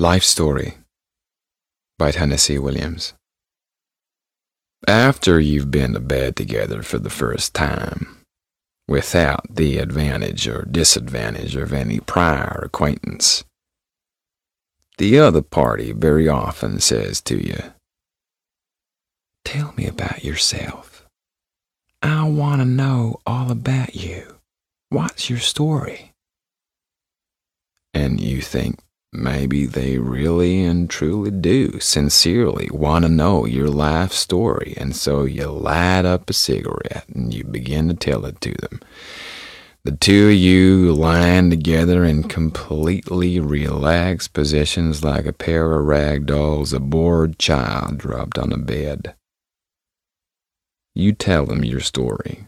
Life Story by Tennessee Williams. After you've been to bed together for the first time, without the advantage or disadvantage of any prior acquaintance, the other party very often says to you, Tell me about yourself. I want to know all about you. What's your story? And you think, Maybe they really and truly do sincerely want to know your life story, and so you light up a cigarette and you begin to tell it to them. The two of you lying together in completely relaxed positions like a pair of rag dolls, a bored child dropped on a bed. You tell them your story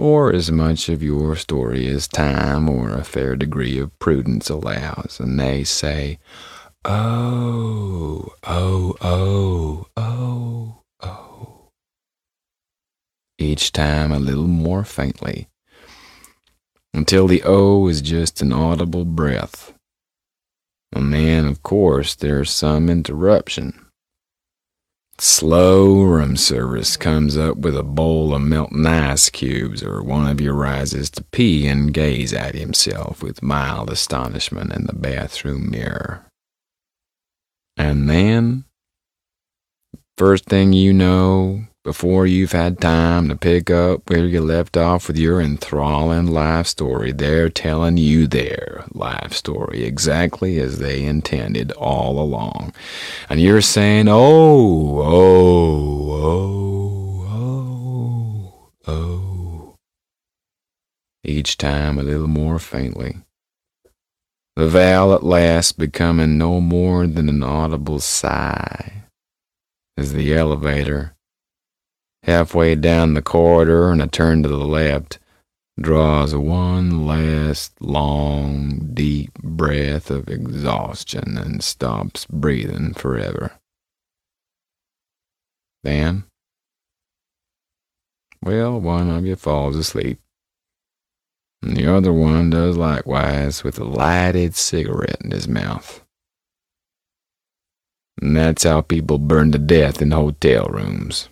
or as much of your story as time or a fair degree of prudence allows, and they say, Oh, oh, oh, oh, oh. Each time a little more faintly, until the oh is just an audible breath. And then, of course, there's some interruption Slow room service comes up with a bowl of melting ice cubes, or one of you rises to pee and gaze at himself with mild astonishment in the bathroom mirror. And then, first thing you know, before you've had time to pick up where you left off with your enthralling life story, they're telling you their life story exactly as they intended all along. And you're saying, oh, oh, oh, oh, oh. Each time a little more faintly. The vowel at last becoming no more than an audible sigh as the elevator halfway down the corridor and a turn to the left, draws one last long, deep breath of exhaustion and stops breathing forever. Then, well, one of you falls asleep, and the other one does likewise with a lighted cigarette in his mouth. And that's how people burn to death in hotel rooms.